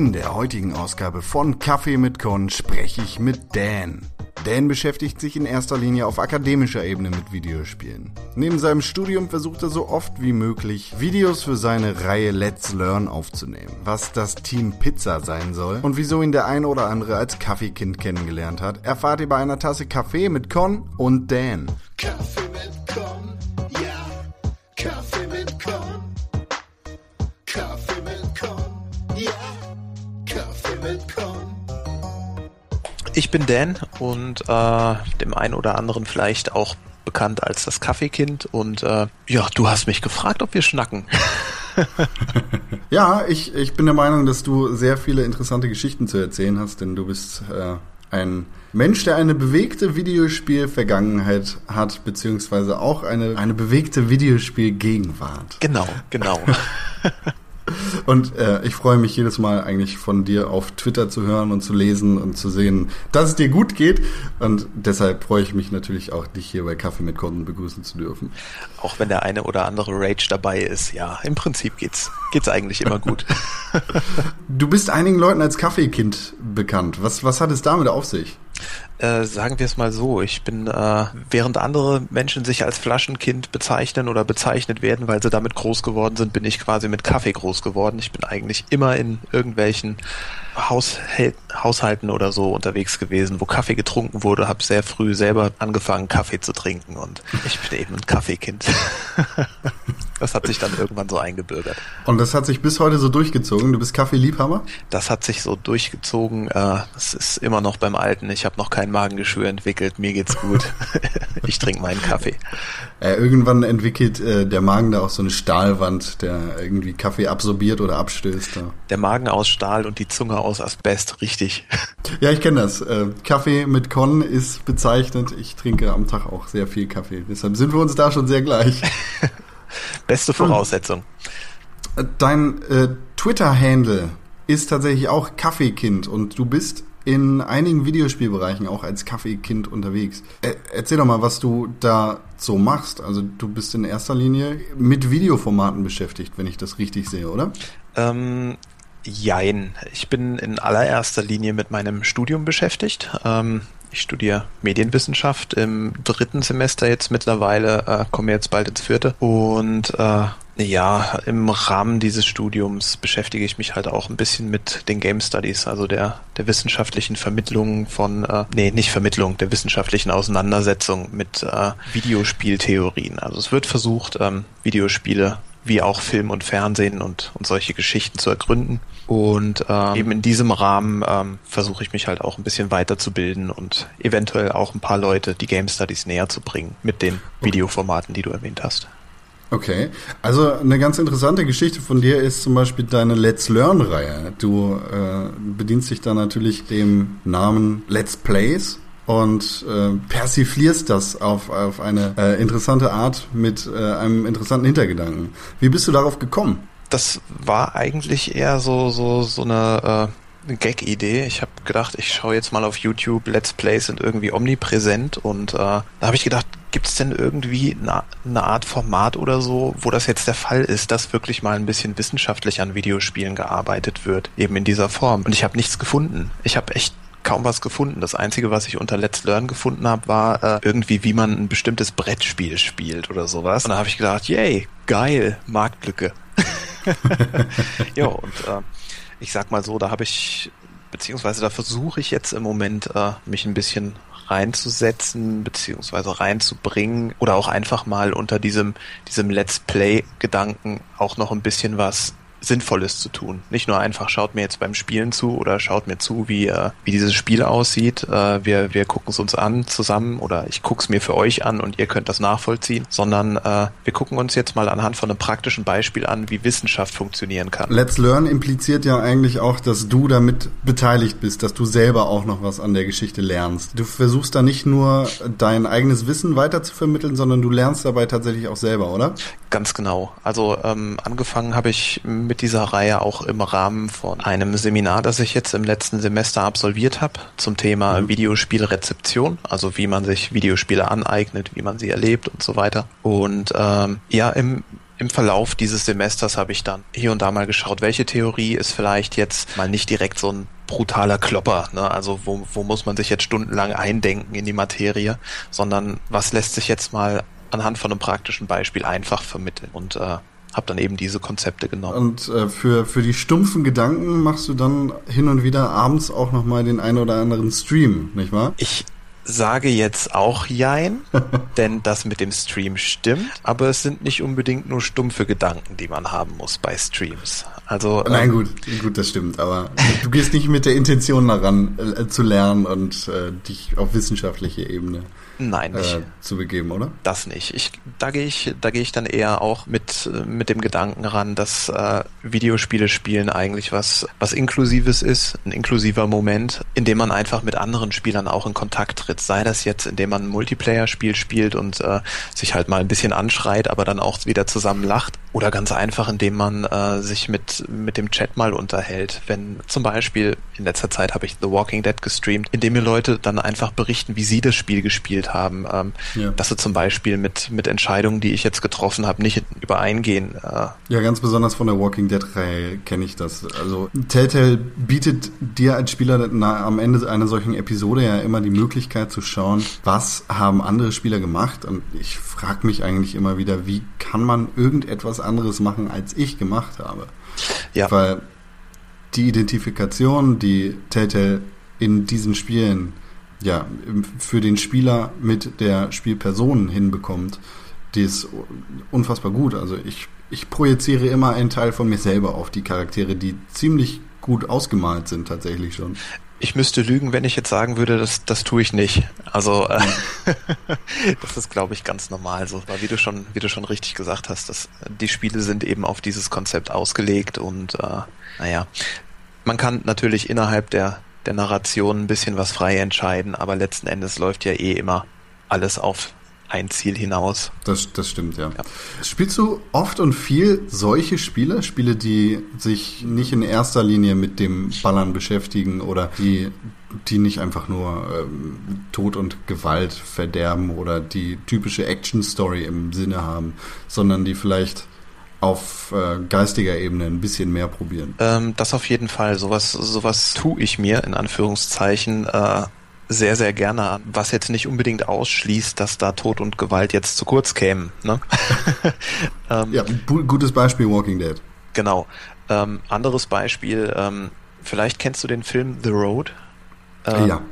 In der heutigen Ausgabe von Kaffee mit Con spreche ich mit Dan. Dan beschäftigt sich in erster Linie auf akademischer Ebene mit Videospielen. Neben seinem Studium versucht er so oft wie möglich, Videos für seine Reihe Let's Learn aufzunehmen. Was das Team Pizza sein soll und wieso ihn der ein oder andere als Kaffeekind kennengelernt hat, erfahrt ihr bei einer Tasse Kaffee mit Con und Dan. Ich bin Dan und äh, dem einen oder anderen vielleicht auch bekannt als das Kaffeekind und äh, ja, du hast mich gefragt, ob wir schnacken. Ja, ich, ich bin der Meinung, dass du sehr viele interessante Geschichten zu erzählen hast, denn du bist äh, ein Mensch, der eine bewegte Videospiel-Vergangenheit hat, beziehungsweise auch eine, eine bewegte Videospiel-Gegenwart. Genau, genau. Und äh, ich freue mich jedes Mal eigentlich von dir auf Twitter zu hören und zu lesen und zu sehen, dass es dir gut geht. Und deshalb freue ich mich natürlich auch, dich hier bei Kaffee mit Kunden begrüßen zu dürfen. auch wenn der eine oder andere Rage dabei ist, ja, im Prinzip geht's geht's eigentlich immer gut. Du bist einigen Leuten als Kaffeekind bekannt. Was, was hat es damit auf sich? Äh, sagen wir es mal so, ich bin, äh, während andere Menschen sich als Flaschenkind bezeichnen oder bezeichnet werden, weil sie damit groß geworden sind, bin ich quasi mit Kaffee groß geworden. Ich bin eigentlich immer in irgendwelchen Haushäl Haushalten oder so unterwegs gewesen, wo Kaffee getrunken wurde, habe sehr früh selber angefangen, Kaffee zu trinken und ich bin eben ein Kaffeekind. das hat sich dann irgendwann so eingebürgert. Und das hat sich bis heute so durchgezogen. Du bist Kaffeeliebhaber? Das hat sich so durchgezogen. Äh, Es ist immer noch beim Alten. Ich habe noch kein Magengeschwür entwickelt. Mir geht's gut. ich trinke meinen Kaffee. Äh, irgendwann entwickelt äh, der Magen da auch so eine Stahlwand, der irgendwie Kaffee absorbiert oder abstößt. Ja, Der Magen aus Stahl und die Zunge aus Asbest. Richtig. ja ich kenne das. Äh, Kaffee mit Con ist bezeichnet. Ich trinke am Tag auch sehr viel Kaffee. Deshalb sind wir uns da schon sehr gleich. Beste Voraussetzung. Dein äh, Twitter-Handle ist tatsächlich auch Kaffeekind und du bist in einigen Videospielbereichen auch als Kaffeekind unterwegs. Äh, erzähl doch mal, was du da so machst. Also du bist in erster Linie mit Videoformaten beschäftigt, wenn ich das richtig sehe, oder? Ähm, jein. Ich bin in allererster Linie mit meinem Studium beschäftigt. Ähm, ich studiere Medienwissenschaft im dritten Semester jetzt mittlerweile, äh, komme jetzt bald ins vierte. Und äh, ja, im Rahmen dieses Studiums beschäftige ich mich halt auch ein bisschen mit den Game Studies, also der, der wissenschaftlichen Vermittlung von, äh, nee, nicht Vermittlung, der wissenschaftlichen Auseinandersetzung mit äh, Videospieltheorien. Also es wird versucht, ähm, Videospiele wie auch Film und Fernsehen und, und solche Geschichten zu ergründen. Und ähm, eben in diesem Rahmen ähm, versuche ich mich halt auch ein bisschen weiterzubilden und eventuell auch ein paar Leute die Game Studies näher zu bringen mit den Videoformaten, die du erwähnt hast. Okay, also eine ganz interessante Geschichte von dir ist zum Beispiel deine Let's Learn-Reihe. Du äh, bedienst dich da natürlich dem Namen Let's Plays und äh, persiflierst das auf, auf eine äh, interessante Art mit äh, einem interessanten Hintergedanken. Wie bist du darauf gekommen? Das war eigentlich eher so so so eine äh, Gag-Idee. Ich habe gedacht, ich schaue jetzt mal auf YouTube, Let's Plays sind irgendwie omnipräsent und äh, da habe ich gedacht, gibt's denn irgendwie eine, eine Art Format oder so, wo das jetzt der Fall ist, dass wirklich mal ein bisschen wissenschaftlich an Videospielen gearbeitet wird, eben in dieser Form. Und ich habe nichts gefunden. Ich habe echt kaum was gefunden. Das Einzige, was ich unter Let's Learn gefunden habe, war äh, irgendwie, wie man ein bestimmtes Brettspiel spielt oder sowas. Und da habe ich gedacht, yay, geil, Marktlücke. ja, und äh, ich sag mal so, da habe ich, beziehungsweise da versuche ich jetzt im Moment, äh, mich ein bisschen reinzusetzen, beziehungsweise reinzubringen oder auch einfach mal unter diesem, diesem Let's Play-Gedanken auch noch ein bisschen was Sinnvolles zu tun. Nicht nur einfach schaut mir jetzt beim Spielen zu oder schaut mir zu, wie, äh, wie dieses Spiel aussieht. Äh, wir wir gucken es uns an zusammen oder ich guck's mir für euch an und ihr könnt das nachvollziehen, sondern äh, wir gucken uns jetzt mal anhand von einem praktischen Beispiel an, wie Wissenschaft funktionieren kann. Let's Learn impliziert ja eigentlich auch, dass du damit beteiligt bist, dass du selber auch noch was an der Geschichte lernst. Du versuchst da nicht nur dein eigenes Wissen weiter zu vermitteln, sondern du lernst dabei tatsächlich auch selber, oder? Ganz genau. Also ähm, angefangen habe ich mit dieser Reihe auch im Rahmen von einem Seminar, das ich jetzt im letzten Semester absolviert habe, zum Thema Videospielrezeption, also wie man sich Videospiele aneignet, wie man sie erlebt und so weiter. Und ähm, ja, im im Verlauf dieses Semesters habe ich dann hier und da mal geschaut, welche Theorie ist vielleicht jetzt mal nicht direkt so ein brutaler Klopper, ne? also wo, wo muss man sich jetzt stundenlang eindenken in die Materie, sondern was lässt sich jetzt mal anhand von einem praktischen Beispiel einfach vermitteln und äh, habe dann eben diese Konzepte genommen. Und äh, für, für die stumpfen Gedanken machst du dann hin und wieder abends auch nochmal den einen oder anderen Stream, nicht wahr? Ich sage jetzt auch Jein, denn das mit dem Stream stimmt, aber es sind nicht unbedingt nur stumpfe Gedanken, die man haben muss bei Streams. Also Nein, ähm, gut, gut, das stimmt, aber du gehst nicht mit der Intention daran, äh, zu lernen und äh, dich auf wissenschaftliche Ebene Nein, nicht. Äh, zu begeben, oder? Das nicht. Ich, da gehe ich, da gehe ich dann eher auch mit, mit dem Gedanken ran, dass äh, Videospiele spielen eigentlich was, was Inklusives ist, ein inklusiver Moment, in dem man einfach mit anderen Spielern auch in Kontakt tritt. Sei das jetzt, indem man ein Multiplayer-Spiel spielt und äh, sich halt mal ein bisschen anschreit, aber dann auch wieder zusammen lacht. Oder ganz einfach, indem man äh, sich mit, mit dem Chat mal unterhält. Wenn zum Beispiel, in letzter Zeit habe ich The Walking Dead gestreamt, indem mir Leute dann einfach berichten, wie sie das Spiel gespielt haben, ähm, ja. dass sie zum Beispiel mit, mit Entscheidungen, die ich jetzt getroffen habe, nicht übereingehen. Äh. Ja, ganz besonders von der Walking Dead-Reihe kenne ich das. Also Telltale bietet dir als Spieler na, am Ende einer solchen Episode ja immer die Möglichkeit zu schauen, was haben andere Spieler gemacht. Und ich frage mich eigentlich immer wieder, wie kann man irgendetwas anderes machen, als ich gemacht habe? Ja. Weil die Identifikation, die Telltale in diesen Spielen ja, für den Spieler mit der Spielperson hinbekommt, die ist unfassbar gut. Also ich, ich projiziere immer einen Teil von mir selber auf die Charaktere, die ziemlich gut ausgemalt sind tatsächlich schon. Ich müsste lügen, wenn ich jetzt sagen würde, das, das tue ich nicht. Also äh, das ist, glaube ich, ganz normal so. Weil wie du schon, wie du schon richtig gesagt hast, dass die Spiele sind eben auf dieses Konzept ausgelegt und äh, naja, man kann natürlich innerhalb der der Narration ein bisschen was frei entscheiden, aber letzten Endes läuft ja eh immer alles auf ein Ziel hinaus. Das, das stimmt, ja. ja. Spielst du oft und viel solche Spiele? Spiele, die sich nicht in erster Linie mit dem Ballern beschäftigen oder die, die nicht einfach nur ähm, Tod und Gewalt verderben oder die typische Action-Story im Sinne haben, sondern die vielleicht auf äh, geistiger Ebene ein bisschen mehr probieren. Ähm, das auf jeden Fall. Sowas, sowas tue ich mir in Anführungszeichen äh, sehr, sehr gerne an. Was jetzt nicht unbedingt ausschließt, dass da Tod und Gewalt jetzt zu kurz kämen. Ne? ähm, ja, gutes Beispiel Walking Dead. Genau. Ähm, anderes Beispiel, ähm, vielleicht kennst du den Film The Road? Ähm, ja.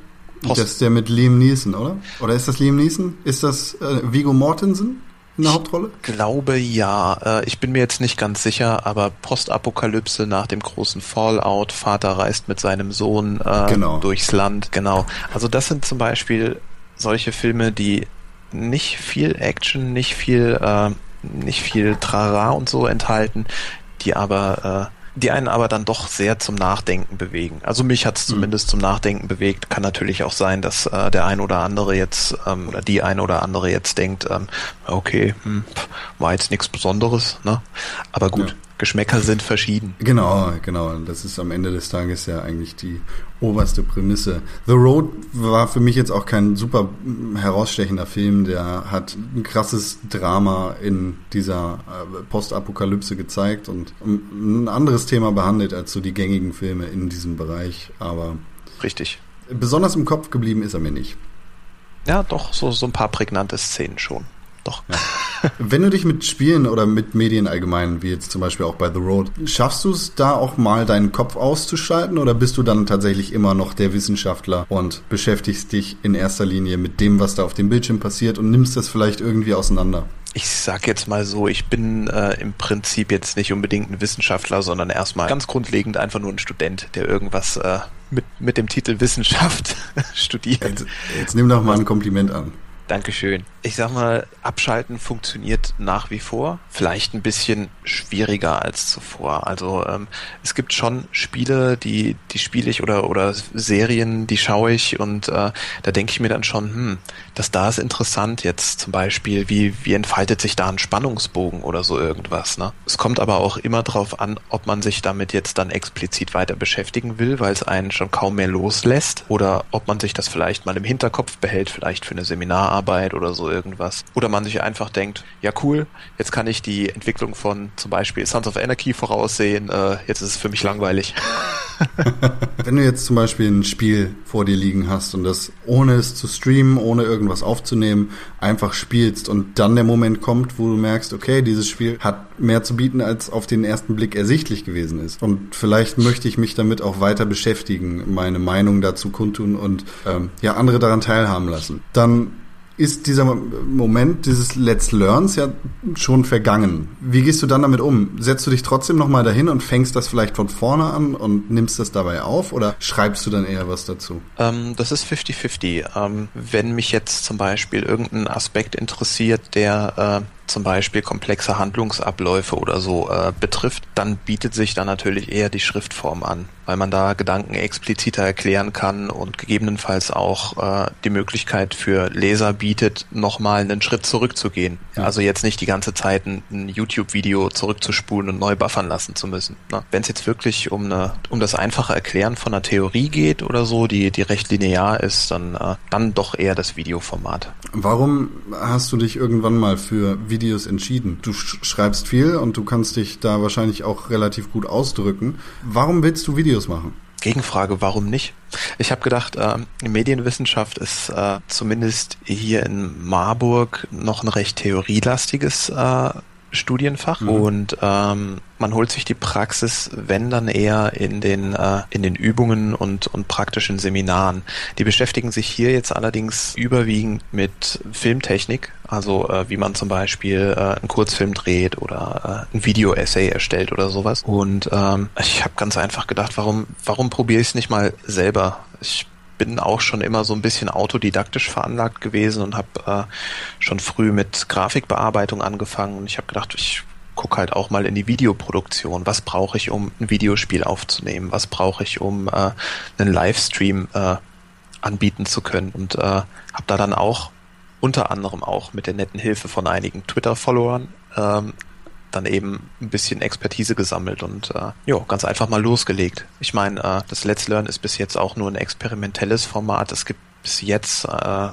Post das ist der mit Liam Neeson, oder? Oder ist das Liam Neeson? Ist das äh, Vigo Mortensen? In der Hauptrolle? Ich glaube ja. Äh, ich bin mir jetzt nicht ganz sicher, aber Postapokalypse nach dem großen Fallout, Vater reist mit seinem Sohn äh, genau. durchs Land, genau. Also das sind zum Beispiel solche Filme, die nicht viel Action, nicht viel, äh, nicht viel Trara und so enthalten, die aber äh, die einen aber dann doch sehr zum Nachdenken bewegen. Also mich hat es mhm. zumindest zum Nachdenken bewegt. Kann natürlich auch sein, dass äh, der ein oder andere jetzt ähm, oder die ein oder andere jetzt denkt, ähm, okay, hm, war jetzt nichts Besonderes, ne? Aber gut, ja. Geschmäcker sind verschieden. Genau, genau. Das ist am Ende des Tages ja eigentlich die oberste Prämisse. The Road war für mich jetzt auch kein super herausstechender Film. Der hat ein krasses Drama in dieser äh, Postapokalypse gezeigt und ein anderes Thema behandelt als so die gängigen Filme in diesem Bereich. Aber richtig. Besonders im Kopf geblieben ist er mir nicht. Ja, doch, so, so ein paar prägnante Szenen schon doch. Ja. Wenn du dich mit Spielen oder mit Medien allgemein, wie jetzt zum Beispiel auch bei The Road, schaffst du es da auch mal deinen Kopf auszuschalten oder bist du dann tatsächlich immer noch der Wissenschaftler und beschäftigst dich in erster Linie mit dem, was da auf dem Bildschirm passiert und nimmst das vielleicht irgendwie auseinander? Ich sag jetzt mal so, ich bin äh, im Prinzip jetzt nicht unbedingt ein Wissenschaftler, sondern erstmal ganz grundlegend einfach nur ein Student, der irgendwas äh, mit, mit dem Titel Wissenschaft studiert. Jetzt, jetzt nimm doch mal ein Kompliment an. Dankeschön. Ich sag mal, abschalten funktioniert nach wie vor. Vielleicht ein bisschen schwieriger als zuvor. Also ähm, es gibt schon Spiele, die die spiele ich oder oder Serien, die schaue ich und äh, da denke ich mir dann schon, hm, das da ist interessant jetzt zum Beispiel, wie wie entfaltet sich da ein Spannungsbogen oder so irgendwas. Ne? Es kommt aber auch immer darauf an, ob man sich damit jetzt dann explizit weiter beschäftigen will, weil es einen schon kaum mehr loslässt oder ob man sich das vielleicht mal im Hinterkopf behält, vielleicht für eine Seminararbeit oder so irgendwas. Oder man sich einfach denkt, ja cool, jetzt kann ich die Entwicklung von zum Beispiel Sons of Anarchy voraussehen, äh, jetzt ist es für mich langweilig. Wenn du jetzt zum Beispiel ein Spiel vor dir liegen hast und das ohne es zu streamen, ohne irgendwas aufzunehmen, einfach spielst und dann der Moment kommt, wo du merkst, okay, dieses Spiel hat mehr zu bieten, als auf den ersten Blick ersichtlich gewesen ist. Und vielleicht möchte ich mich damit auch weiter beschäftigen, meine Meinung dazu kundtun und ähm, ja andere daran teilhaben lassen. Dann ist dieser Moment dieses Let's Learns ja schon vergangen. Wie gehst du dann damit um? Setzt du dich trotzdem nochmal dahin und fängst das vielleicht von vorne an und nimmst das dabei auf oder schreibst du dann eher was dazu? Ähm, das ist 50-50. Ähm, wenn mich jetzt zum Beispiel irgendein Aspekt interessiert, der äh, zum Beispiel komplexe Handlungsabläufe oder so äh, betrifft, dann bietet sich da natürlich eher die Schriftform an, weil man da Gedanken expliziter erklären kann und gegebenenfalls auch äh, die Möglichkeit für Leser bietet, nochmal einen Schritt zurückzugehen. Ja. Also jetzt nicht die ganze Zeit ein, ein YouTube-Video zurückzuspulen und neu buffern lassen zu müssen. Ne? Wenn es jetzt wirklich um eine, um das einfache Erklären von einer Theorie geht oder so, die, die recht linear ist, dann, äh, dann doch eher das Videoformat. Warum hast du dich irgendwann mal für Video Videos entschieden? Du schreibst viel und du kannst dich da wahrscheinlich auch relativ gut ausdrücken. Warum willst du Videos machen? Gegenfrage, warum nicht? Ich habe gedacht, äh, Medienwissenschaft ist äh, zumindest hier in Marburg noch ein recht theorielastiges äh, Studienfach mhm. und ähm, man holt sich die Praxis, wenn dann eher in den äh, in den Übungen und und praktischen Seminaren. Die beschäftigen sich hier jetzt allerdings überwiegend mit Filmtechnik, also äh, wie man zum Beispiel äh, einen Kurzfilm dreht oder äh, ein Video-Essay erstellt oder sowas. Und ähm, ich habe ganz einfach gedacht, warum warum probiere ich es nicht mal selber? Ich bin auch schon immer so ein bisschen autodidaktisch veranlagt gewesen und habe äh, schon früh mit Grafikbearbeitung angefangen und ich habe gedacht, ich gucke halt auch mal in die Videoproduktion. Was brauche ich, um ein Videospiel aufzunehmen? Was brauche ich, um äh, einen Livestream äh, anbieten zu können? Und äh, habe da dann auch unter anderem auch mit der netten Hilfe von einigen Twitter-Followern ähm, dann eben ein bisschen Expertise gesammelt und äh, ja, ganz einfach mal losgelegt. Ich meine, äh, das Let's Learn ist bis jetzt auch nur ein experimentelles Format. Es gibt bis jetzt äh,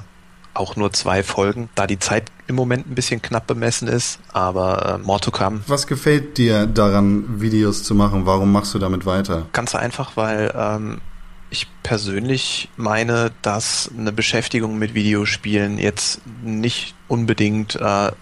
auch nur zwei Folgen, da die Zeit im Moment ein bisschen knapp bemessen ist, aber äh, more to come. Was gefällt dir daran, Videos zu machen? Warum machst du damit weiter? Ganz einfach, weil ähm, ich persönlich meine, dass eine Beschäftigung mit Videospielen jetzt nicht unbedingt äh,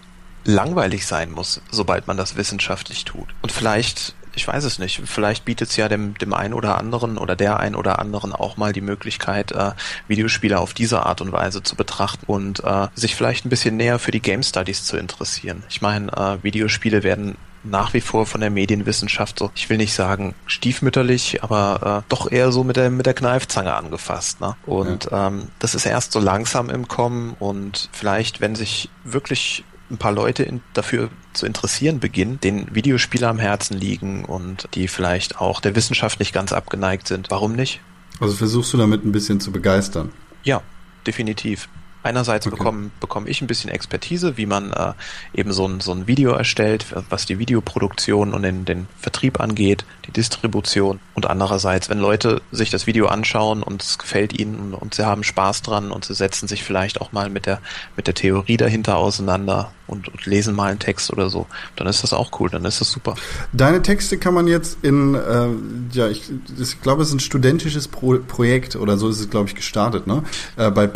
langweilig sein muss, sobald man das wissenschaftlich tut. Und vielleicht, ich weiß es nicht, vielleicht bietet es ja dem, dem einen oder anderen oder der einen oder anderen auch mal die Möglichkeit, äh, Videospiele auf diese Art und Weise zu betrachten und äh, sich vielleicht ein bisschen näher für die Game Studies zu interessieren. Ich meine, äh, Videospiele werden nach wie vor von der Medienwissenschaft so, ich will nicht sagen stiefmütterlich, aber äh, doch eher so mit der mit der Kneifzange angefasst. Ne? Und ja. ähm, das ist erst so langsam im Kommen und vielleicht, wenn sich wirklich ein paar Leute in, dafür zu interessieren beginnen, den Videospieler am Herzen liegen und die vielleicht auch der Wissenschaft nicht ganz abgeneigt sind. Warum nicht? Also versuchst du damit ein bisschen zu begeistern? Ja, definitiv. Einerseits okay. bekomme, bekomme ich ein bisschen Expertise, wie man äh, eben so ein, so ein Video erstellt, was die Videoproduktion und den, den Vertrieb angeht, die Distribution. Und andererseits, wenn Leute sich das Video anschauen und es gefällt ihnen und sie haben Spaß dran und sie setzen sich vielleicht auch mal mit der, mit der Theorie dahinter auseinander und, und lesen mal einen Text oder so, dann ist das auch cool, dann ist das super. Deine Texte kann man jetzt in, äh, ja, ich, ich glaube, es ist ein studentisches Pro Projekt oder so ist es, glaube ich, gestartet, ne? Äh, bei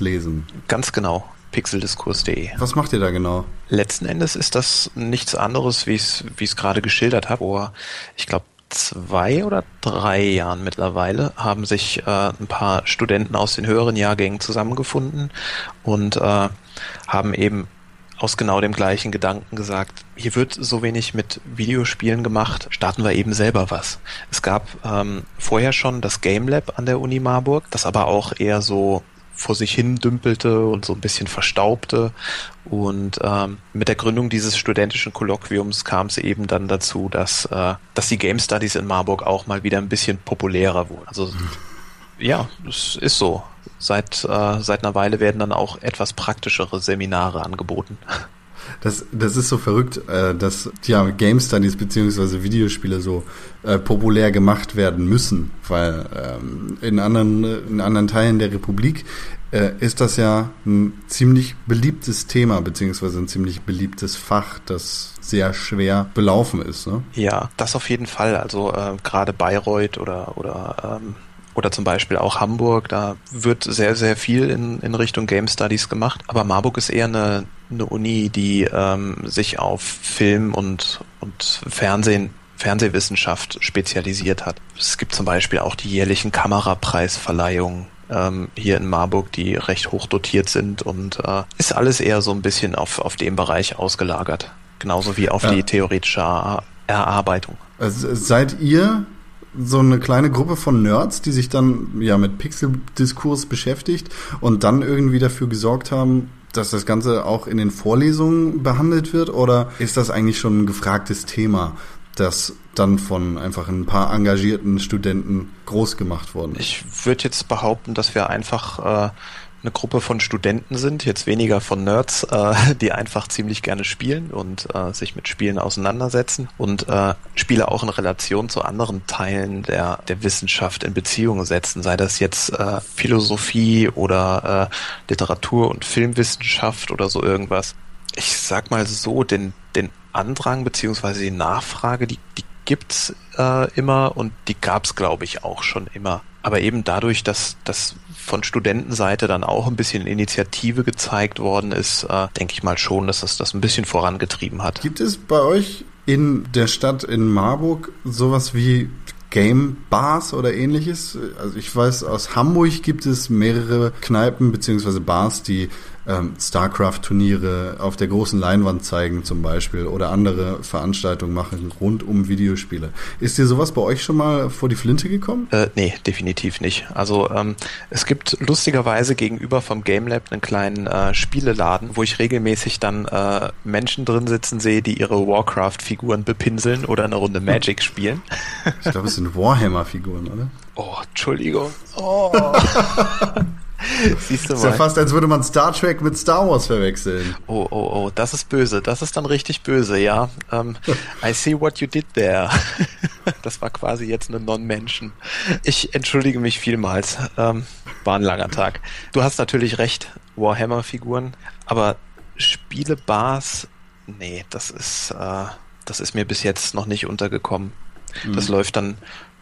Lesen. Ganz genau pixeldiskurs.de. Was macht ihr da genau? Letzten Endes ist das nichts anderes, wie ich es gerade geschildert habe. Vor, ich glaube, zwei oder drei Jahren mittlerweile haben sich äh, ein paar Studenten aus den höheren Jahrgängen zusammengefunden und äh, haben eben aus genau dem gleichen Gedanken gesagt, hier wird so wenig mit Videospielen gemacht, starten wir eben selber was. Es gab ähm, vorher schon das Game Lab an der Uni Marburg, das aber auch eher so vor sich hin dümpelte und so ein bisschen verstaubte. Und ähm, mit der Gründung dieses studentischen Kolloquiums kam es eben dann dazu, dass, äh, dass die Game Studies in Marburg auch mal wieder ein bisschen populärer wurden. Also ja, es ist so. Seit, äh, seit einer Weile werden dann auch etwas praktischere Seminare angeboten. Das, das ist so verrückt, äh, dass ja Game Studies beziehungsweise Videospiele so äh, populär gemacht werden müssen, weil ähm, in anderen in anderen Teilen der Republik äh, ist das ja ein ziemlich beliebtes Thema, beziehungsweise ein ziemlich beliebtes Fach, das sehr schwer belaufen ist. Ne? Ja, das auf jeden Fall. Also äh, gerade Bayreuth oder oder ähm, oder zum Beispiel auch Hamburg, da wird sehr, sehr viel in, in Richtung Game Studies gemacht. Aber Marburg ist eher eine, eine Uni, die ähm, sich auf Film und, und Fernsehen Fernsehwissenschaft spezialisiert hat. Es gibt zum Beispiel auch die jährlichen Kamerapreisverleihungen ähm, hier in Marburg, die recht hoch dotiert sind und äh, ist alles eher so ein bisschen auf, auf dem Bereich ausgelagert. Genauso wie auf ja. die theoretische Erarbeitung. Also seid ihr so eine kleine Gruppe von Nerds, die sich dann ja mit Pixel-Diskurs beschäftigt und dann irgendwie dafür gesorgt haben, dass das Ganze auch in den Vorlesungen behandelt wird? Oder ist das eigentlich schon ein gefragtes Thema? das dann von einfach ein paar engagierten Studenten groß gemacht worden ist. Ich würde jetzt behaupten, dass wir einfach äh, eine Gruppe von Studenten sind, jetzt weniger von Nerds, äh, die einfach ziemlich gerne spielen und äh, sich mit Spielen auseinandersetzen und äh, Spiele auch in Relation zu anderen Teilen der, der Wissenschaft in Beziehung setzen, sei das jetzt äh, Philosophie oder äh, Literatur und Filmwissenschaft oder so irgendwas. Ich sag mal so, den, den Andrang beziehungsweise die Nachfrage, die, die gibt's äh, immer und die gab's, glaube ich, auch schon immer. Aber eben dadurch, dass das von Studentenseite dann auch ein bisschen Initiative gezeigt worden ist, äh, denke ich mal schon, dass das das ein bisschen vorangetrieben hat. Gibt es bei euch in der Stadt in Marburg sowas wie Game Bars oder ähnliches? Also ich weiß, aus Hamburg gibt es mehrere Kneipen beziehungsweise Bars, die ähm, StarCraft-Turniere auf der großen Leinwand zeigen zum Beispiel oder andere Veranstaltungen machen rund um Videospiele. Ist dir sowas bei euch schon mal vor die Flinte gekommen? Äh, nee, definitiv nicht. Also ähm, es gibt lustigerweise gegenüber vom Game Lab einen kleinen äh, Spieleladen, wo ich regelmäßig dann äh, Menschen drin sitzen sehe, die ihre Warcraft-Figuren bepinseln oder eine Runde Magic spielen. Ich glaube, es sind Warhammer-Figuren, oder? Oh, Entschuldigung. Oh. Siehst du mal. Ist ja fast, als würde man Star Trek mit Star Wars verwechseln. Oh, oh, oh, das ist böse. Das ist dann richtig böse, ja. Ähm, I see what you did there. das war quasi jetzt eine Non-Menschen. Ich entschuldige mich vielmals. Um, war ein langer Tag. Du hast natürlich recht, Warhammer-Figuren, aber Spielebars, nee, das ist, uh, das ist mir bis jetzt noch nicht untergekommen. Mhm. Das läuft dann,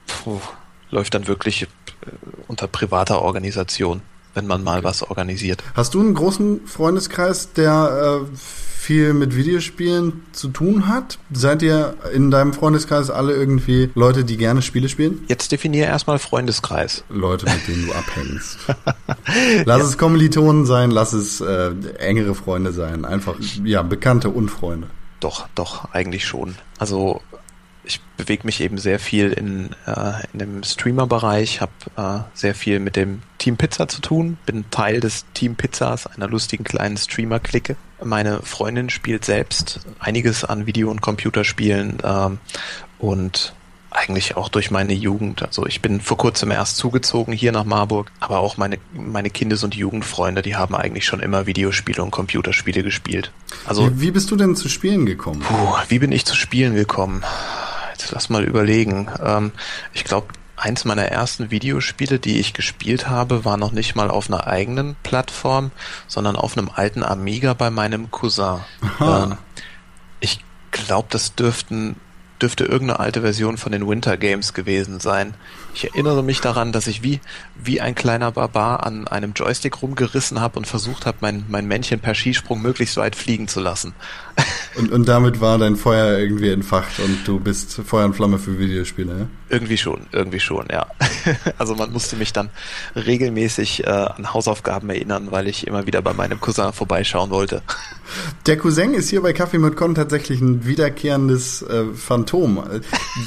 puh, läuft dann wirklich äh, unter privater Organisation wenn man mal was organisiert. Hast du einen großen Freundeskreis, der äh, viel mit Videospielen zu tun hat? Seid ihr in deinem Freundeskreis alle irgendwie Leute, die gerne Spiele spielen? Jetzt definiere erstmal Freundeskreis. Leute, mit denen du abhängst. lass ja. es Kommilitonen sein, lass es äh, engere Freunde sein. Einfach, ja, Bekannte und Freunde. Doch, doch, eigentlich schon. Also ich bewege mich eben sehr viel in, äh, in dem Streamer-Bereich, habe äh, sehr viel mit dem Team Pizza zu tun, bin Teil des Team Pizzas, einer lustigen kleinen Streamer-Clique. Meine Freundin spielt selbst einiges an Video- und Computerspielen ähm, und eigentlich auch durch meine Jugend. Also ich bin vor kurzem erst zugezogen hier nach Marburg, aber auch meine, meine Kindes- und Jugendfreunde, die haben eigentlich schon immer Videospiele und Computerspiele gespielt. Also wie, wie bist du denn zu Spielen gekommen? Puh, wie bin ich zu Spielen gekommen? Lass mal überlegen. Ähm, ich glaube, eins meiner ersten Videospiele, die ich gespielt habe, war noch nicht mal auf einer eigenen Plattform, sondern auf einem alten Amiga bei meinem Cousin. Ähm, ich glaube, das dürften dürfte irgendeine alte Version von den Winter Games gewesen sein. Ich erinnere mich daran, dass ich wie, wie ein kleiner Barbar an einem Joystick rumgerissen habe und versucht habe, mein, mein Männchen per Skisprung möglichst weit fliegen zu lassen. Und, und damit war dein Feuer irgendwie entfacht und du bist Feuer und Flamme für Videospiele, ja? Irgendwie schon, irgendwie schon, ja. Also man musste mich dann regelmäßig äh, an Hausaufgaben erinnern, weil ich immer wieder bei meinem Cousin vorbeischauen wollte. Der Cousin ist hier bei Kaffee mit Con tatsächlich ein wiederkehrendes äh, Phantom.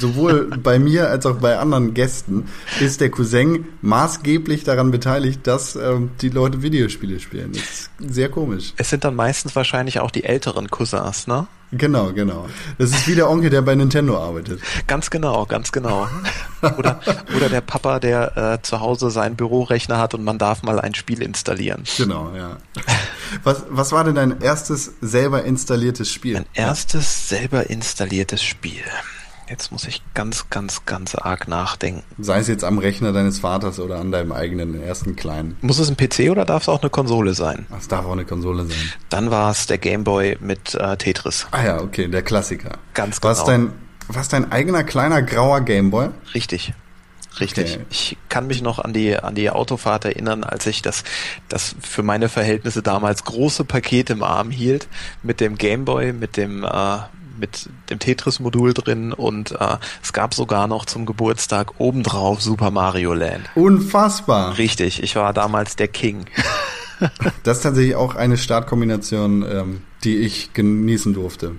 Sowohl bei mir als auch bei anderen Gästen ist der Cousin maßgeblich daran beteiligt, dass äh, die Leute Videospiele spielen. Das ist sehr komisch. Es sind dann meistens wahrscheinlich auch die älteren Cousins, ne? Genau, genau. Das ist wie der Onkel, der bei Nintendo arbeitet. Ganz genau, ganz genau. Oder, oder der Papa, der äh, zu Hause seinen Bürorechner hat und man darf mal ein Spiel installieren. Genau, ja. Was, was war denn dein erstes selber installiertes Spiel? Mein erstes selber installiertes Spiel. Jetzt muss ich ganz, ganz, ganz arg nachdenken. Sei es jetzt am Rechner deines Vaters oder an deinem eigenen ersten kleinen. Muss es ein PC oder darf es auch eine Konsole sein? Es darf auch eine Konsole sein. Dann war es der Game Boy mit äh, Tetris. Ah ja, okay, der Klassiker. Ganz Was genau. dein, was dein eigener kleiner grauer Gameboy? Richtig. Richtig. Okay. Ich kann mich noch an die, an die Autofahrt erinnern, als ich das, das für meine Verhältnisse damals große Paket im Arm hielt, mit dem Gameboy, mit dem, äh, mit dem Tetris-Modul drin und äh, es gab sogar noch zum Geburtstag obendrauf Super Mario Land. Unfassbar. Richtig, ich war damals der King. Das ist tatsächlich auch eine Startkombination, ähm, die ich genießen durfte.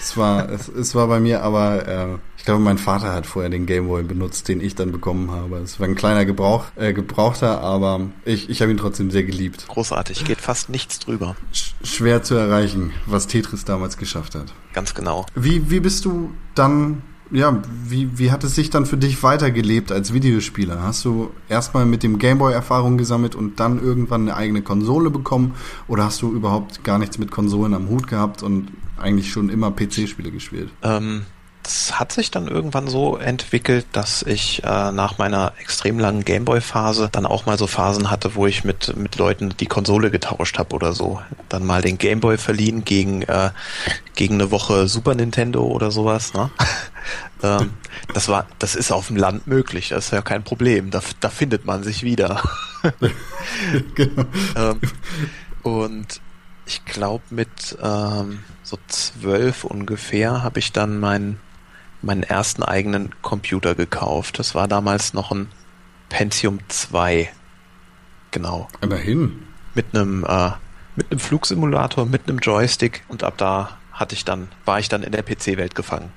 Es war, es, es war bei mir aber, äh, ich glaube, mein Vater hat vorher den Gameboy benutzt, den ich dann bekommen habe. Es war ein kleiner Gebrauch, äh, Gebrauchter, aber ich, ich habe ihn trotzdem sehr geliebt. Großartig, geht fast nichts drüber. Sch schwer zu erreichen, was Tetris damals geschafft hat. Ganz genau. Wie, wie bist du dann, ja, wie, wie hat es sich dann für dich weitergelebt als Videospieler? Hast du erstmal mit dem Gameboy Erfahrung gesammelt und dann irgendwann eine eigene Konsole bekommen? Oder hast du überhaupt gar nichts mit Konsolen am Hut gehabt und eigentlich schon immer PC-Spiele gespielt? Ähm, das hat sich dann irgendwann so entwickelt, dass ich äh, nach meiner extrem langen Gameboy-Phase dann auch mal so Phasen hatte, wo ich mit, mit Leuten die Konsole getauscht habe oder so. Dann mal den Gameboy verliehen gegen, äh, gegen eine Woche Super Nintendo oder sowas. Ne? ähm, das war, das ist auf dem Land möglich, das ist ja kein Problem. Da, da findet man sich wieder. genau. ähm, und ich glaube, mit ähm, so zwölf ungefähr habe ich dann meinen meinen ersten eigenen Computer gekauft. Das war damals noch ein Pentium 2. Genau. Immerhin. Mit einem äh, mit einem Flugsimulator, mit einem Joystick und ab da hatte ich dann war ich dann in der PC-Welt gefangen.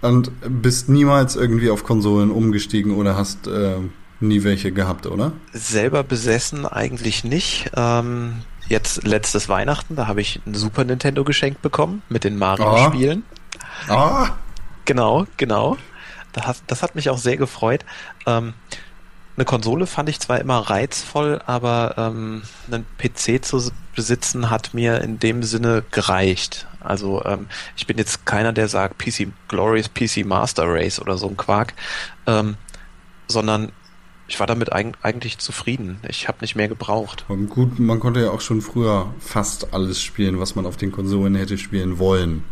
Und bist niemals irgendwie auf Konsolen umgestiegen oder hast äh, nie welche gehabt, oder? Selber besessen eigentlich nicht. Ähm, jetzt letztes Weihnachten, da habe ich ein Super Nintendo geschenkt bekommen mit den Mario-Spielen. Ah, Genau, genau. Das hat, mich auch sehr gefreut. Ähm, eine Konsole fand ich zwar immer reizvoll, aber ähm, einen PC zu besitzen hat mir in dem Sinne gereicht. Also ähm, ich bin jetzt keiner, der sagt PC Glorious PC Master Race oder so ein Quark, ähm, sondern ich war damit eig eigentlich zufrieden. Ich habe nicht mehr gebraucht. Und gut, man konnte ja auch schon früher fast alles spielen, was man auf den Konsolen hätte spielen wollen.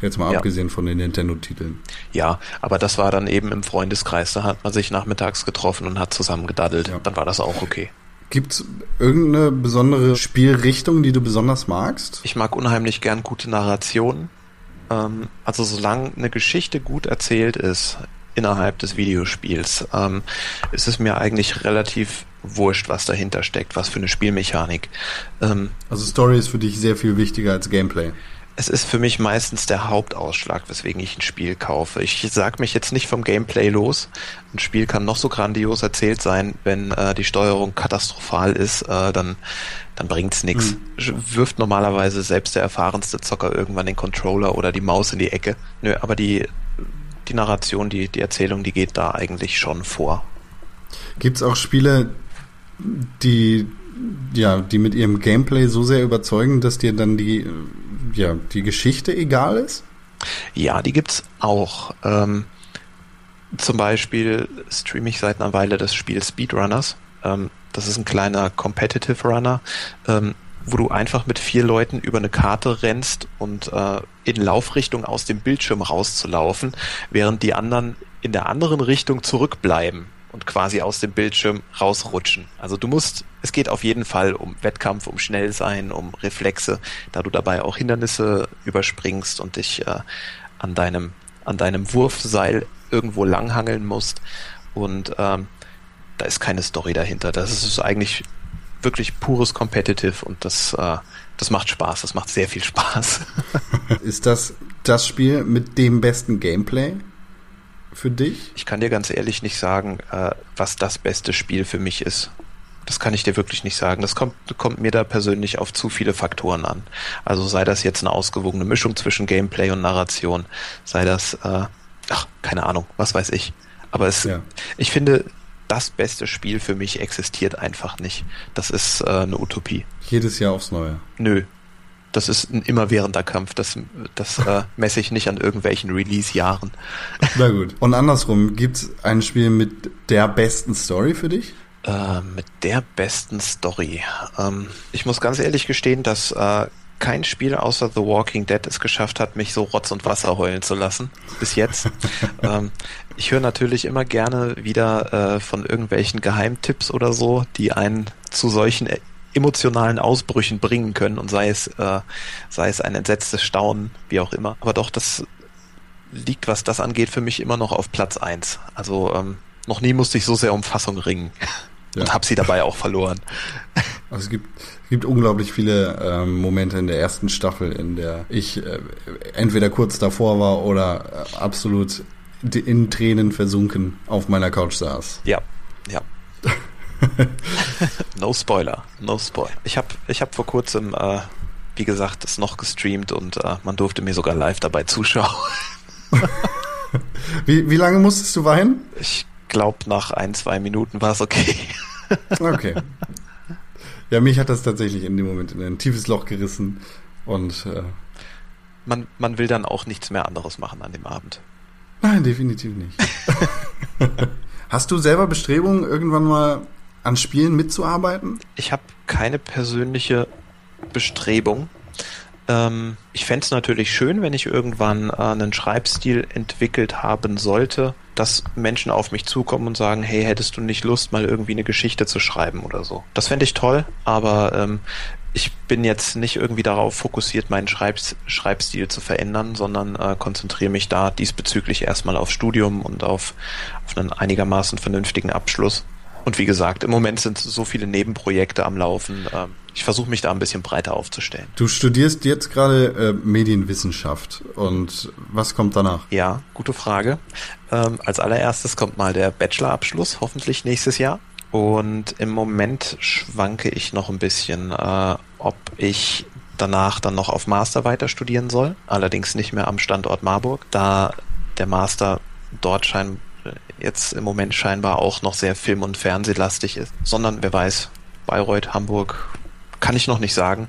Jetzt mal Ja. abgesehen von den Nintendo-Titeln. Ja, aber das war dann eben im Freundeskreis. Da hat man sich nachmittags getroffen und hat zusammen gedaddelt. Ja. Dann war das auch okay. Gibt's irgendeine besondere Spielrichtung, die du besonders magst? Ich mag unheimlich gern gute Narrationen. Ähm, also solange eine Geschichte gut erzählt ist innerhalb des Videospiels, ähm, ist es mir eigentlich relativ wurscht, was dahinter steckt, was für eine Spielmechanik. Ähm, Also Story ist für dich sehr viel wichtiger als Gameplay. Es ist für mich meistens der Hauptausschlag, weswegen ich ein Spiel kaufe. Ich sag mich jetzt nicht vom Gameplay los. Ein Spiel kann noch so grandios erzählt sein, wenn äh, die Steuerung katastrophal ist, äh, dann dann bringt's nichts. Wirft normalerweise selbst der erfahrenste Zocker irgendwann den Controller oder die Maus in die Ecke. Nö, aber die die Narration, die die Erzählung, die geht da eigentlich schon vor. Gibt's auch Spiele, die ja, die mit ihrem Gameplay so sehr überzeugen, dass dir dann die äh, ja, die Geschichte egal ist? Ja, die gibt's auch. Ähm, zum Beispiel streame ich seit einer Weile das Spiel Speedrunners. Ähm, das ist ein kleiner Competitive Runner, ähm, wo du einfach mit vier Leuten über eine Karte rennst und äh, in Laufrichtung aus dem Bildschirm rauszulaufen, während die anderen in der anderen Richtung zurückbleiben und quasi aus dem Bildschirm rausrutschen. Also du musst, es geht auf jeden Fall um Wettkampf, um Schnellsein, um Reflexe, da du dabei auch Hindernisse überspringst und dich äh, an deinem an deinem Wurfseil irgendwo langhangeln musst und ähm, da ist keine Story dahinter. Das ist eigentlich wirklich pures Competitive und das äh, das macht Spaß, das macht sehr viel Spaß. Ist das das Spiel mit dem besten Gameplay für dich? Ich kann dir ganz ehrlich nicht sagen, äh, was das beste Spiel für mich ist. Das kann ich dir wirklich nicht sagen. Das kommt, kommt mir da persönlich auf zu viele Faktoren an. Also sei das jetzt eine ausgewogene Mischung zwischen Gameplay und Narration, sei das, äh, ach, keine Ahnung, was weiß ich. Aber es, Ja. ich finde, das beste Spiel für mich existiert einfach nicht. Das ist äh, eine Utopie. Jedes Jahr aufs Neue. Nö. Das ist ein immerwährender Kampf. Das, das äh, messe ich nicht an irgendwelchen Release-Jahren. Na gut. Und andersrum, gibt's ein Spiel mit der besten Story für dich? Äh, mit der besten Story. Ähm, ich muss ganz ehrlich gestehen, dass äh, kein Spiel außer The Walking Dead es geschafft hat, mich so Rotz und Wasser heulen zu lassen. Bis jetzt. ähm, ich höre natürlich immer gerne wieder äh, von irgendwelchen Geheimtipps oder so, die einen zu solchen äh, emotionalen Ausbrüchen bringen können und sei es, äh, sei es ein entsetztes Staunen, wie auch immer. Aber doch, das liegt, was das angeht, für mich immer noch auf Platz eins. Also ähm, noch nie musste ich so sehr um Fassung ringen. Ja. Und habe sie dabei auch verloren. Also es gibt, es gibt unglaublich viele ähm, Momente in der ersten Staffel, in der ich äh, entweder kurz davor war oder äh, absolut in Tränen versunken auf meiner Couch saß. Ja, ja. no Spoiler, no Spoiler. Ich habe ich hab vor kurzem, äh, wie gesagt, es noch gestreamt und äh, man durfte mir sogar live dabei zuschauen. wie, wie lange musstest du weinen? Ich glaube, nach ein, zwei Minuten war es okay. okay. Ja, mich hat das tatsächlich in dem Moment in ein tiefes Loch gerissen und äh, man, man will dann auch nichts mehr anderes machen an dem Abend. Nein, definitiv nicht. Hast du selber Bestrebungen, irgendwann mal an Spielen mitzuarbeiten? Ich habe keine persönliche Bestrebung. Ähm, ich fände es natürlich schön, wenn ich irgendwann äh, einen Schreibstil entwickelt haben sollte, dass Menschen auf mich zukommen und sagen, hey, hättest du nicht Lust, mal irgendwie eine Geschichte zu schreiben oder so. Das fände ich toll, aber ähm, ich bin jetzt nicht irgendwie darauf fokussiert, meinen Schreibs Schreibstil zu verändern, sondern äh, konzentriere mich da diesbezüglich erstmal auf Studium und auf, auf einen einigermaßen vernünftigen Abschluss. Und wie gesagt, im Moment sind so viele Nebenprojekte am Laufen. Äh, ich versuche mich da ein bisschen breiter aufzustellen. Du studierst jetzt gerade äh, Medienwissenschaft und was kommt danach? Ja, gute Frage. Ähm, als allererstes kommt mal der Bachelorabschluss, hoffentlich nächstes Jahr. Und im Moment schwanke ich noch ein bisschen, äh, ob ich danach dann noch auf Master weiter studieren soll. Allerdings nicht mehr am Standort Marburg, da der Master dort schein jetzt im Moment scheinbar auch noch sehr film- und fernsehlastig ist, sondern wer weiß, Bayreuth, Hamburg, kann ich noch nicht sagen.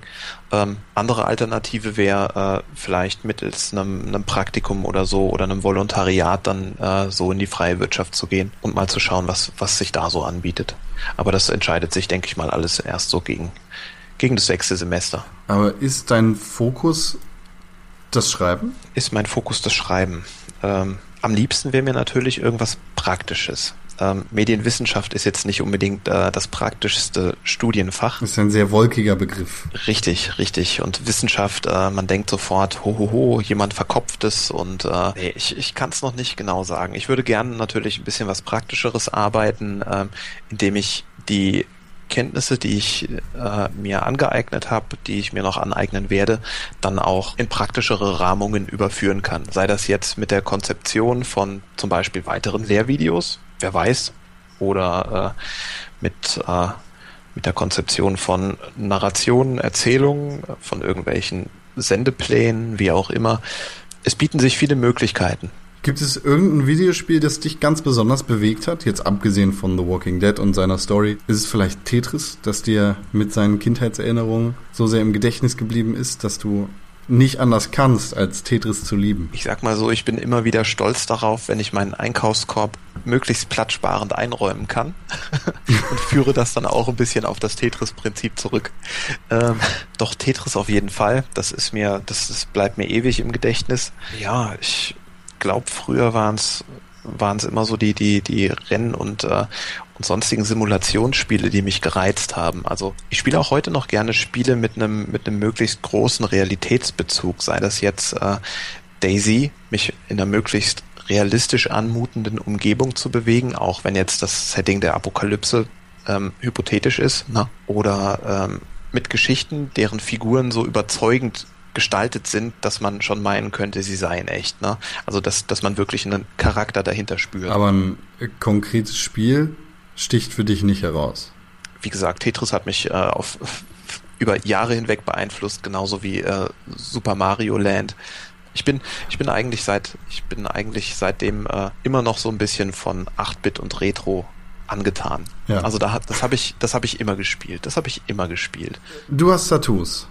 Ähm, andere Alternative wäre äh, vielleicht mittels einem, einem Praktikum oder so oder einem Volontariat dann äh, so in die freie Wirtschaft zu gehen und mal zu schauen, was, was sich da so anbietet. Aber das entscheidet sich, denke ich mal, alles erst so gegen, gegen das sechste Semester. Aber ist dein Fokus das Schreiben? Ist mein Fokus das Schreiben. Ähm, am liebsten wäre mir natürlich irgendwas Praktisches ähm, Medienwissenschaft ist jetzt nicht unbedingt äh, das praktischste Studienfach. Das ist ein sehr wolkiger Begriff. Richtig, richtig. Und Wissenschaft, äh, man denkt sofort, ho, ho, ho, jemand verkopft es und äh, nee, ich, ich kann es noch nicht genau sagen. Ich würde gerne natürlich ein bisschen was Praktischeres arbeiten, äh, indem ich die Kenntnisse, die ich äh, mir angeeignet habe, die ich mir noch aneignen werde, dann auch in praktischere Rahmungen überführen kann. Sei das jetzt mit der Konzeption von zum Beispiel weiteren Lehrvideos, wer weiß, oder äh, mit, äh, mit der Konzeption von Narrationen, Erzählungen, von irgendwelchen Sendeplänen, wie auch immer. Es bieten sich viele Möglichkeiten. Gibt es irgendein Videospiel, das dich ganz besonders bewegt hat? Jetzt abgesehen von The Walking Dead und seiner Story. Ist es vielleicht Tetris, das dir mit seinen Kindheitserinnerungen so sehr im Gedächtnis geblieben ist, dass du nicht anders kannst, als Tetris zu lieben. Ich sag mal so, ich bin immer wieder stolz darauf, wenn ich meinen Einkaufskorb möglichst platzsparend einräumen kann und führe das dann auch ein bisschen auf das Tetris-Prinzip zurück. Ähm, doch Tetris auf jeden Fall. Das ist mir, das, das bleibt mir ewig im Gedächtnis. Ja, ich glaube, früher waren es immer so die die die Rennen und äh, und sonstigen Simulationsspiele, die mich gereizt haben. Also ich spiele auch heute noch gerne Spiele mit einem mit möglichst großen Realitätsbezug, sei das jetzt äh, Daisy, mich in einer möglichst realistisch anmutenden Umgebung zu bewegen, auch wenn jetzt das Setting der Apokalypse ähm, hypothetisch ist, ne? oder ähm, mit Geschichten, deren Figuren so überzeugend gestaltet sind, dass man schon meinen könnte, sie seien echt. Ne? Also dass, dass man wirklich einen Charakter dahinter spürt. Aber ein konkretes Spiel, sticht für dich nicht heraus. Wie gesagt, Tetris hat mich äh, auf über Jahre hinweg beeinflusst, genauso wie äh, Super Mario Land. Ich bin, ich bin eigentlich seit, ich bin eigentlich seitdem äh, immer noch so ein bisschen von 8-Bit und Retro angetan. Ja. Also da, das habe ich, das habe ich immer gespielt. Das habe ich immer gespielt. Du hast Tattoos.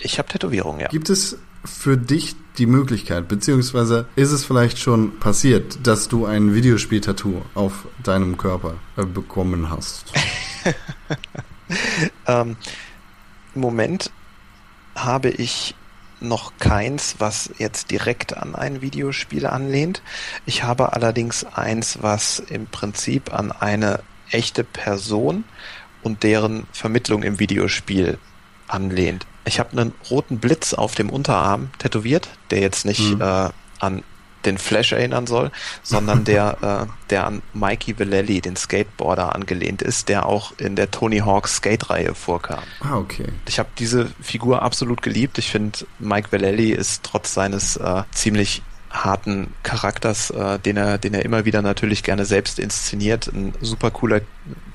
Ich habe Tätowierungen, ja. Gibt es für dich die Möglichkeit, beziehungsweise ist es vielleicht schon passiert, dass du ein Videospiel-Tattoo auf deinem Körper äh, bekommen hast? ähm, Im Moment habe ich noch keins, was jetzt direkt an ein Videospiel anlehnt. Ich habe allerdings eins, was im Prinzip an eine echte Person und deren Vermittlung im Videospiel anlehnt. Ich habe einen roten Blitz auf dem Unterarm tätowiert, der jetzt nicht mhm. äh, an den Flash erinnern soll, sondern der, äh, der an Mikey Vallely, den Skateboarder, angelehnt ist, der auch in der Tony Hawk Skate-Reihe vorkam. Ah, okay. Ich habe diese Figur absolut geliebt. Ich finde, Mike Vallely ist trotz seines äh, ziemlich harten Charakters, äh, den er, den er immer wieder natürlich gerne selbst inszeniert, ein super cooler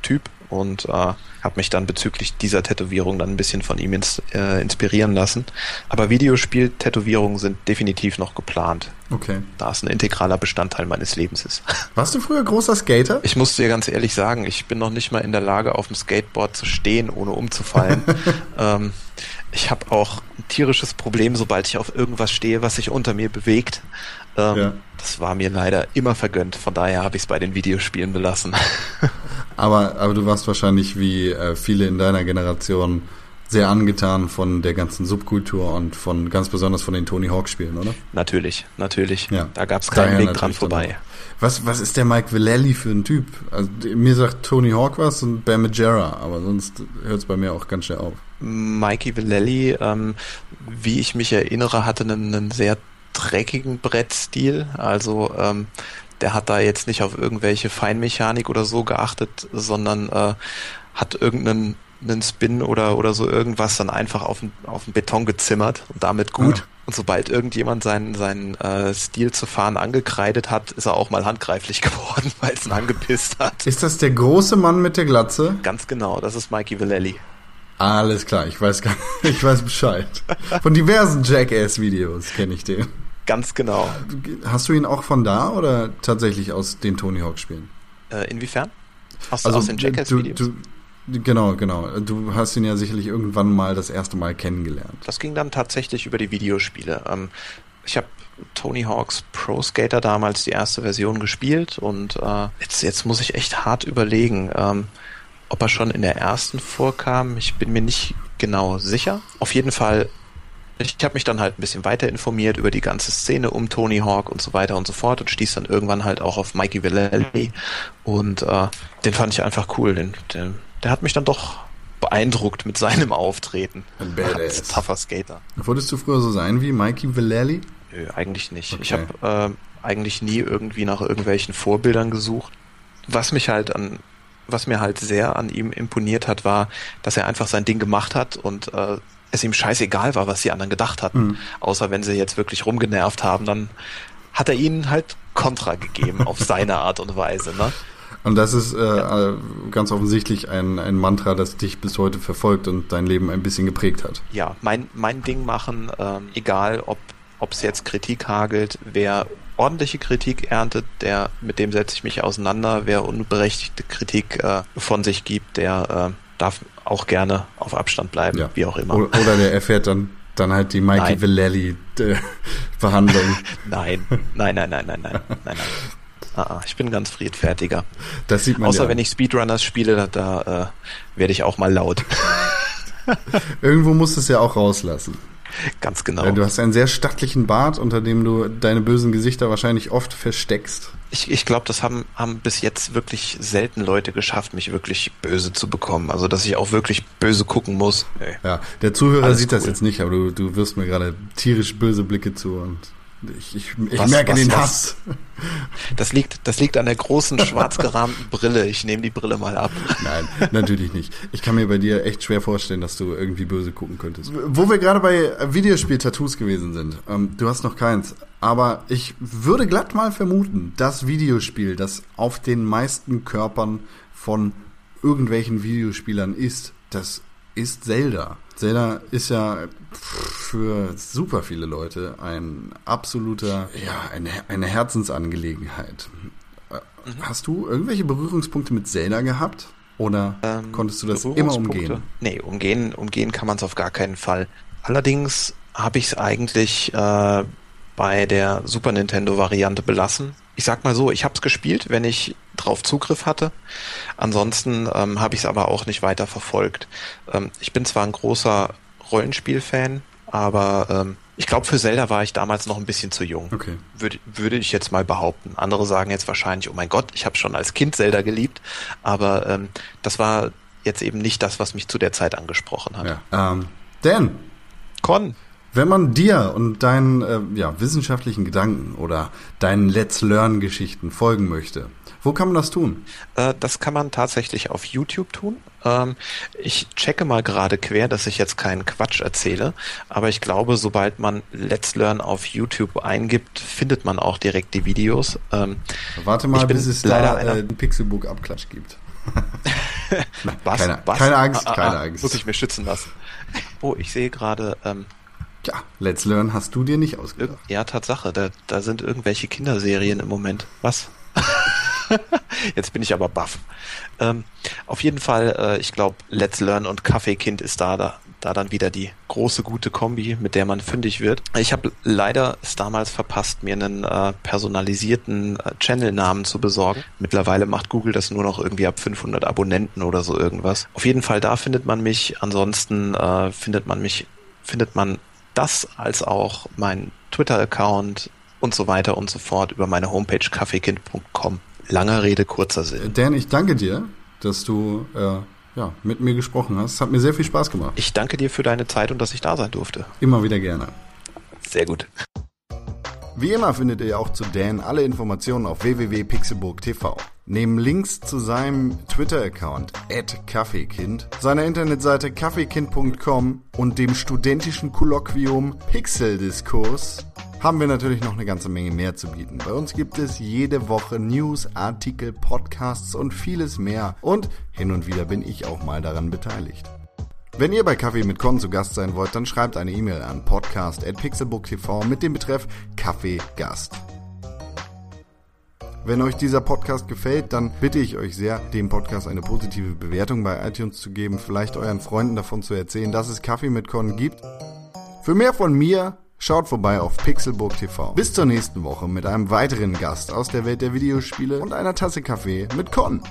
Typ und äh, habe mich dann bezüglich dieser Tätowierung dann ein bisschen von ihm ins, äh, inspirieren lassen. Aber Videospiel-Tätowierungen sind definitiv noch geplant. Okay. Da es ein integraler Bestandteil meines Lebens ist. Warst du früher großer Skater? Ich muss dir ganz ehrlich sagen, ich bin noch nicht mal in der Lage, auf dem Skateboard zu stehen, ohne umzufallen. ähm, ich habe auch ein tierisches Problem, sobald ich auf irgendwas stehe, was sich unter mir bewegt. Ähm, ja. Das war mir leider immer vergönnt. Von daher habe ich es bei den Videospielen belassen. aber, aber du warst wahrscheinlich wie äh, viele in deiner Generation sehr angetan von der ganzen Subkultur und von ganz besonders von den Tony Hawk Spielen, oder? Natürlich, natürlich. Ja. Da gab es keinen Weg dran vorbei. Was, was ist der Mike Vallely für ein Typ? Also, mir sagt Tony Hawk was und Bam Majera, aber sonst hört es bei mir auch ganz schnell auf. Mikey Vallely, ähm, wie ich mich erinnere, hatte einen, einen sehr dreckigen Brettstil. Also ähm, der hat da jetzt nicht auf irgendwelche Feinmechanik oder so geachtet, sondern äh, hat irgendeinen einen Spin oder, oder so irgendwas dann einfach auf den, auf den Beton gezimmert und damit gut. Ja. Und sobald irgendjemand seinen, seinen äh, Stil zu fahren angekreidet hat, ist er auch mal handgreiflich geworden, weil es ihn angepisst hat. Ist das der große Mann mit der Glatze? Ganz genau, das ist Mikey Vallely. Alles klar, ich weiß gar ich weiß Bescheid. Von diversen Jackass-Videos kenne ich den. Ganz genau. Hast du ihn auch von da oder tatsächlich aus den Tony Hawk-Spielen? Äh, inwiefern? Aus, also, aus den Jackass-Videos? Genau, genau. Du hast ihn ja sicherlich irgendwann mal das erste Mal kennengelernt. Das ging dann tatsächlich über die Videospiele. Ähm, ich habe Tony Hawks Pro Skater damals die erste Version gespielt und äh, jetzt, jetzt muss ich echt hart überlegen. Ähm, ob er schon in der ersten vorkam, ich bin mir nicht genau sicher. Auf jeden Fall, ich habe mich dann halt ein bisschen weiter informiert über die ganze Szene um Tony Hawk und so weiter und so fort und stieß dann irgendwann halt auch auf Mikey Vallely und äh, den fand ich einfach cool. Den, den, der hat mich dann doch beeindruckt mit seinem Auftreten. Ein Badass. Tougher Skater. Wolltest du früher so sein wie Mikey Vallely? Nö, eigentlich nicht. Okay. Ich habe äh, eigentlich nie irgendwie nach irgendwelchen Vorbildern gesucht. Was mich halt an was mir halt sehr an ihm imponiert hat, war, dass er einfach sein Ding gemacht hat und äh, es ihm scheißegal war, was die anderen gedacht hatten. Mhm. Außer wenn sie jetzt wirklich rumgenervt haben, dann hat er ihnen halt Kontra gegeben auf seine Art und Weise. Ne? Und das ist äh, ja. Äh, ganz offensichtlich ein, ein Mantra, das dich bis heute verfolgt und dein Leben ein bisschen geprägt hat. Ja, mein, mein Ding machen, ähm, egal ob ob es jetzt Kritik hagelt, wer ordentliche Kritik erntet, der mit dem setze ich mich auseinander. Wer unberechtigte Kritik äh, von sich gibt, der äh, darf auch gerne auf Abstand bleiben, ja. wie auch immer. Oder der erfährt dann dann halt die Mikey Vallely äh, nein, nein, nein, nein, nein, nein, nein, nein. Ah, ah, ich bin ganz friedfertiger. Das sieht man Außer ja. wenn ich Speedrunners spiele, da, äh, werde ich auch mal laut. Irgendwo musst du es ja auch rauslassen. Ganz genau. Ja, du hast einen sehr stattlichen Bart, unter dem du deine bösen Gesichter wahrscheinlich oft versteckst. Ich, ich glaube, das haben, haben bis jetzt wirklich selten Leute geschafft, mich wirklich böse zu bekommen. Also, dass ich auch wirklich böse gucken muss. Hey. Ja, der Zuhörer Alles sieht cool. das jetzt nicht, aber du, du wirst mir gerade tierisch böse Blicke zu und ich, ich, ich was, merke was, den was? Hass. Das liegt, das liegt an der großen schwarz gerahmten Brille. Ich nehme die Brille mal ab. Nein, natürlich nicht. Ich kann mir bei dir echt schwer vorstellen, dass du irgendwie böse gucken könntest. Wo wir gerade bei Videospiel-Tattoos gewesen sind. Ähm, du hast noch keins. Aber ich würde glatt mal vermuten, das Videospiel, das auf den meisten Körpern von irgendwelchen Videospielern ist, das ist Zelda. Zelda ist ja für super viele Leute ein absoluter, ja, eine, eine Herzensangelegenheit. Mhm. Hast du irgendwelche Berührungspunkte mit Zelda gehabt? Oder ähm, konntest du das immer umgehen? Nee, umgehen, umgehen kann man es auf gar keinen Fall. Allerdings habe ich es eigentlich äh, bei der Super Nintendo Variante belassen. Ich sag mal so, ich habe es gespielt, wenn ich drauf Zugriff hatte. Ansonsten ähm, habe ich es aber auch nicht weiter verfolgt. Ähm, ich bin zwar ein großer Rollenspiel-Fan, aber ähm, ich glaube, für Zelda war ich damals noch ein bisschen zu jung. Okay. Würde, würde ich jetzt mal behaupten. Andere sagen jetzt wahrscheinlich, oh mein Gott, ich habe schon als Kind Zelda geliebt, aber ähm, das war jetzt eben nicht das, was mich zu der Zeit angesprochen hat. Ja. Ähm, Dan, Con, wenn man dir und deinen äh, ja, wissenschaftlichen Gedanken oder deinen Let's Learn-Geschichten folgen möchte, wo kann man das tun? Äh, das kann man tatsächlich auf YouTube tun. Ähm, ich checke mal gerade quer, dass ich jetzt keinen Quatsch erzähle, aber ich glaube, sobald man Let's Learn auf YouTube eingibt, findet man auch direkt die Videos. Ähm, Warte mal, bis es leider da äh, einen Pixelbook-Abklatsch gibt. Was? Keine, was? keine Angst, Ah, ah, keine ah, Angst. Muss ich mir schützen lassen. Oh, ich sehe gerade, ähm, Ja, Let's Learn hast du dir nicht ausgedacht. ja, Tatsache, da, da sind irgendwelche Kinderserien im Moment. Was? Jetzt bin ich aber baff. Ähm, auf jeden Fall, äh, ich glaube, Let's Learn und Kaffeekind ist da, da, da dann wieder die große gute Kombi, mit der man fündig wird. Ich habe leider es damals verpasst, mir einen äh, personalisierten äh, Channel-Namen zu besorgen. Mittlerweile macht Google das nur noch irgendwie ab 500 Abonnenten oder so irgendwas. Auf jeden Fall da findet man mich. Ansonsten äh, findet man mich, findet man das als auch mein Twitter-Account und so weiter und so fort über meine Homepage kaffeekind.com. Langer Rede, kurzer Sinn. Dan, ich danke dir, dass du äh, ja, mit mir gesprochen hast. Es hat mir sehr viel Spaß gemacht. Ich danke dir für deine Zeit und dass ich da sein durfte. Immer wieder gerne. Sehr gut. Wie immer findet ihr auch zu Dan alle Informationen auf www.pixelburg.tv. Neben Links zu seinem Twitter-Account @kaffeekind, seiner Internetseite kaffeekind.com und dem studentischen Kolloquium Pixeldiskurs haben wir natürlich noch eine ganze Menge mehr zu bieten. Bei uns gibt es jede Woche News, Artikel, Podcasts und vieles mehr. Und hin und wieder bin ich auch mal daran beteiligt. Wenn ihr bei Kaffee mit Con zu Gast sein wollt, dann schreibt eine E-Mail an podcast.pixelbook.tv mit dem Betreff Kaffee Gast. Wenn euch dieser Podcast gefällt, dann bitte ich euch sehr, dem Podcast eine positive Bewertung bei iTunes zu geben, vielleicht euren Freunden davon zu erzählen, dass es Kaffee mit Con gibt. Für mehr von mir, schaut vorbei auf Pixelburg TV. Bis zur nächsten Woche mit einem weiteren Gast aus der Welt der Videospiele und einer Tasse Kaffee mit Con.